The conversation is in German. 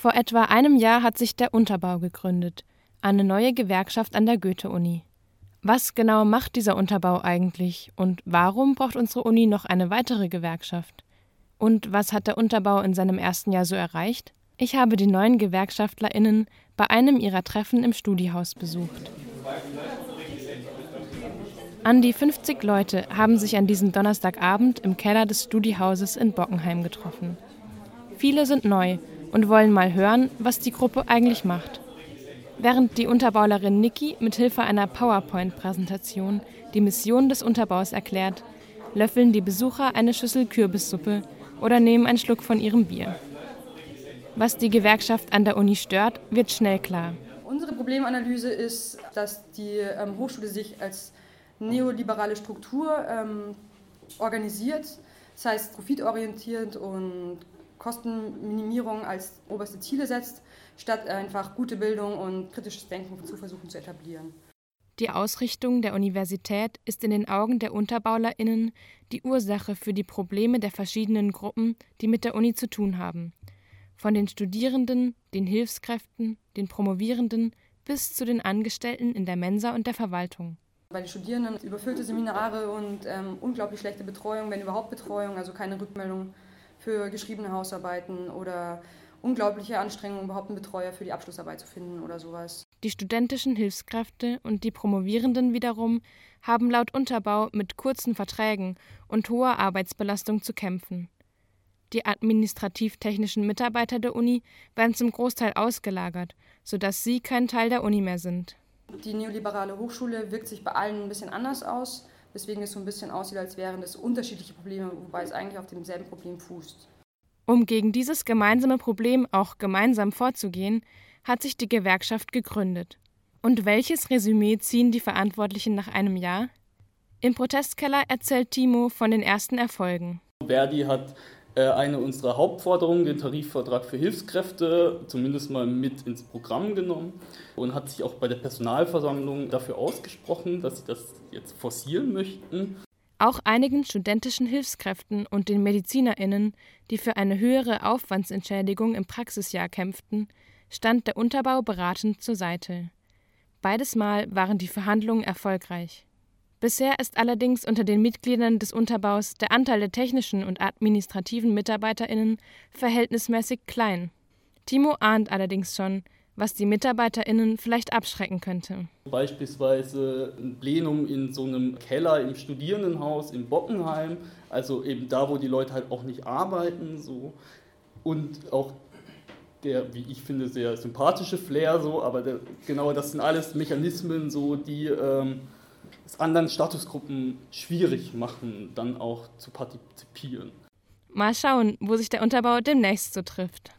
Vor etwa einem Jahr hat sich der Unterbau gegründet, eine neue Gewerkschaft an der Goethe-Uni. Was genau macht dieser Unterbau eigentlich und warum braucht unsere Uni noch eine weitere Gewerkschaft? Und was hat der Unterbau in seinem ersten Jahr so erreicht? Ich habe die neuen GewerkschaftlerInnen bei einem ihrer Treffen im Studiehaus besucht. An die 50 Leute haben sich an diesem Donnerstagabend im Keller des Studiehauses in Bockenheim getroffen. Viele sind neu und wollen mal hören, was die Gruppe eigentlich macht. Während die Unterbaulerin Niki mit Hilfe einer PowerPoint-Präsentation die Mission des Unterbaus erklärt, löffeln die Besucher eine Schüssel Kürbissuppe oder nehmen einen Schluck von ihrem Bier. Was die Gewerkschaft an der Uni stört, wird schnell klar. Unsere Problemanalyse ist, dass die ähm, Hochschule sich als neoliberale Struktur ähm, organisiert, das heißt profitorientiert und Kostenminimierung als oberste Ziele setzt, statt einfach gute Bildung und kritisches Denken zu versuchen zu etablieren. Die Ausrichtung der Universität ist in den Augen der UnterbaulerInnen die Ursache für die Probleme der verschiedenen Gruppen, die mit der Uni zu tun haben. Von den Studierenden, den Hilfskräften, den Promovierenden bis zu den Angestellten in der Mensa und der Verwaltung. Bei den Studierenden überfüllte Seminare und ähm, unglaublich schlechte Betreuung, wenn überhaupt Betreuung, also keine Rückmeldung für geschriebene Hausarbeiten oder unglaubliche Anstrengungen, überhaupt einen Betreuer für die Abschlussarbeit zu finden oder sowas. Die studentischen Hilfskräfte und die Promovierenden wiederum haben laut Unterbau mit kurzen Verträgen und hoher Arbeitsbelastung zu kämpfen. Die administrativ-technischen Mitarbeiter der Uni werden zum Großteil ausgelagert, sodass sie kein Teil der Uni mehr sind. Die neoliberale Hochschule wirkt sich bei allen ein bisschen anders aus, weswegen es so ein bisschen aussieht, als wären es unterschiedliche Probleme, wobei es eigentlich auf demselben Problem fußt. Um gegen dieses gemeinsame Problem auch gemeinsam vorzugehen, hat sich die Gewerkschaft gegründet. Und welches Resümee ziehen die Verantwortlichen nach einem Jahr? Im Protestkeller erzählt Timo von den ersten Erfolgen. Verdi hat eine unserer Hauptforderungen, den Tarifvertrag für Hilfskräfte, zumindest mal mit ins Programm genommen und hat sich auch bei der Personalversammlung dafür ausgesprochen, dass sie das jetzt forcieren möchten. Auch einigen studentischen Hilfskräften und den MedizinerInnen, die für eine höhere Aufwandsentschädigung im Praxisjahr kämpften, stand der Unterbau beratend zur Seite. Beides Mal waren die Verhandlungen erfolgreich. Bisher ist allerdings unter den Mitgliedern des Unterbaus der Anteil der technischen und administrativen MitarbeiterInnen verhältnismäßig klein. Timo ahnt allerdings schon, was die MitarbeiterInnen vielleicht abschrecken könnte. Beispielsweise ein Plenum in so einem Keller im Studierendenhaus in Bockenheim, also eben da, wo die Leute halt auch nicht arbeiten, so. Und auch der, wie ich finde, sehr sympathische Flair, so, aber der, genau das sind alles Mechanismen, so, die ähm, es anderen Statusgruppen schwierig machen, dann auch zu partizipieren. Mal schauen, wo sich der Unterbau demnächst so trifft.